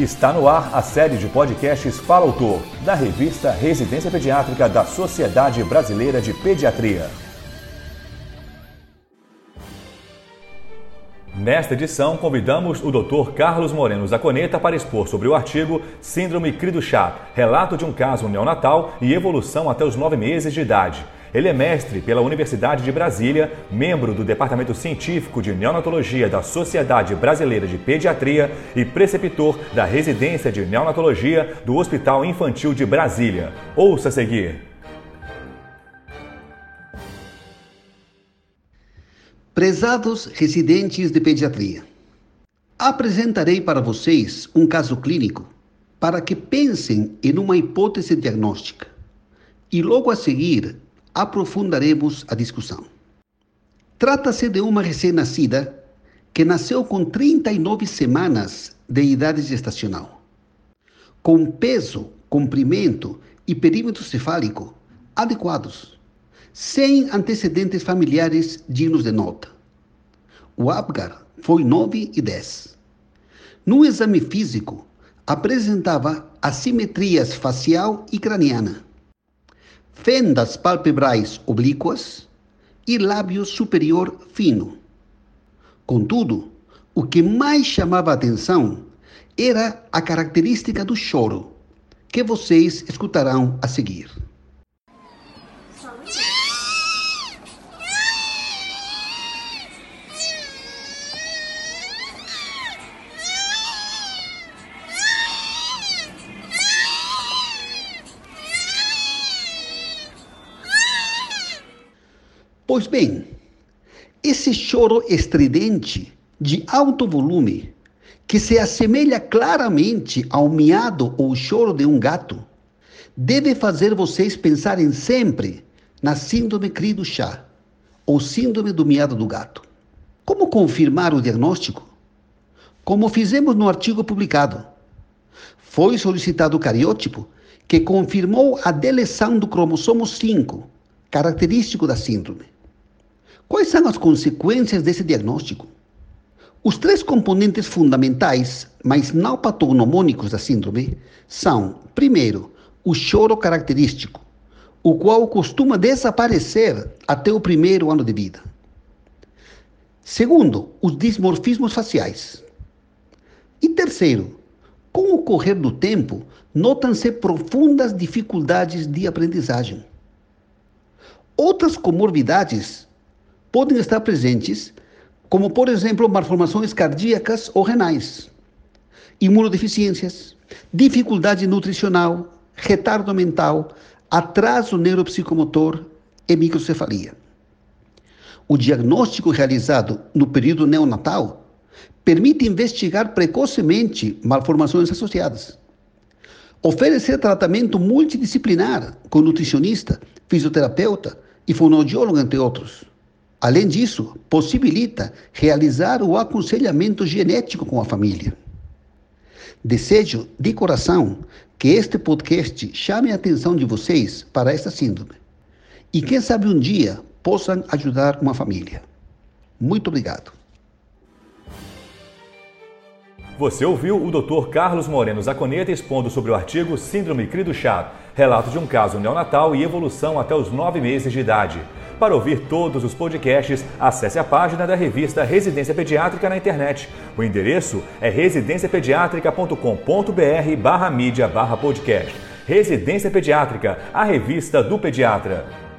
Está no ar a série de podcasts Fala Autor, da revista Residência Pediátrica da Sociedade Brasileira de Pediatria. Nesta edição, convidamos o Dr. Carlos Moreno Zaconeta para expor sobre o artigo Síndrome Cri-du-Chat, relato de um caso neonatal e evolução até os nove meses de idade. Ele é mestre pela Universidade de Brasília, membro do Departamento Científico de Neonatologia da Sociedade Brasileira de Pediatria e preceptor da Residência de Neonatologia do Hospital Infantil de Brasília. Ouça a seguir. Prezados residentes de pediatria, apresentarei para vocês um caso clínico para que pensem em uma hipótese diagnóstica e logo a seguir aprofundaremos a discussão. Trata-se de uma recém-nascida que nasceu com 39 semanas de idade gestacional, com peso, comprimento e perímetro cefálico adequados, sem antecedentes familiares dignos de nota. O Apgar foi 9 e 10. No exame físico, apresentava assimetrias facial e craniana fendas palpebrais oblíquas e lábio superior fino. Contudo, o que mais chamava atenção era a característica do choro, que vocês escutarão a seguir. Pois bem, esse choro estridente de alto volume, que se assemelha claramente ao miado ou choro de um gato, deve fazer vocês pensarem sempre na síndrome cri do chá, ou síndrome do miado do gato. Como confirmar o diagnóstico? Como fizemos no artigo publicado. Foi solicitado o cariótipo que confirmou a deleção do cromossomo 5, característico da síndrome. Quais são as consequências desse diagnóstico? Os três componentes fundamentais, mas não patognomônicos da síndrome, são, primeiro, o choro característico, o qual costuma desaparecer até o primeiro ano de vida. Segundo, os dismorfismos faciais. E terceiro, com o correr do tempo, notam-se profundas dificuldades de aprendizagem. Outras comorbidades podem estar presentes, como, por exemplo, malformações cardíacas ou renais, imunodeficiências, dificuldade nutricional, retardo mental, atraso neuropsicomotor e microcefalia. O diagnóstico realizado no período neonatal permite investigar precocemente malformações associadas. Oferecer tratamento multidisciplinar com nutricionista, fisioterapeuta e fonoaudiólogo, entre outros. Além disso, possibilita realizar o aconselhamento genético com a família. Desejo de coração que este podcast chame a atenção de vocês para esta síndrome e, quem sabe, um dia possam ajudar uma família. Muito obrigado. Você ouviu o Dr. Carlos Moreno Zaconeta expondo sobre o artigo Síndrome Cri do Chá, relato de um caso neonatal e evolução até os nove meses de idade. Para ouvir todos os podcasts, acesse a página da revista Residência Pediátrica na internet. O endereço é residenciapediatrica.com.br barra mídia barra podcast. Residência Pediátrica, a revista do pediatra.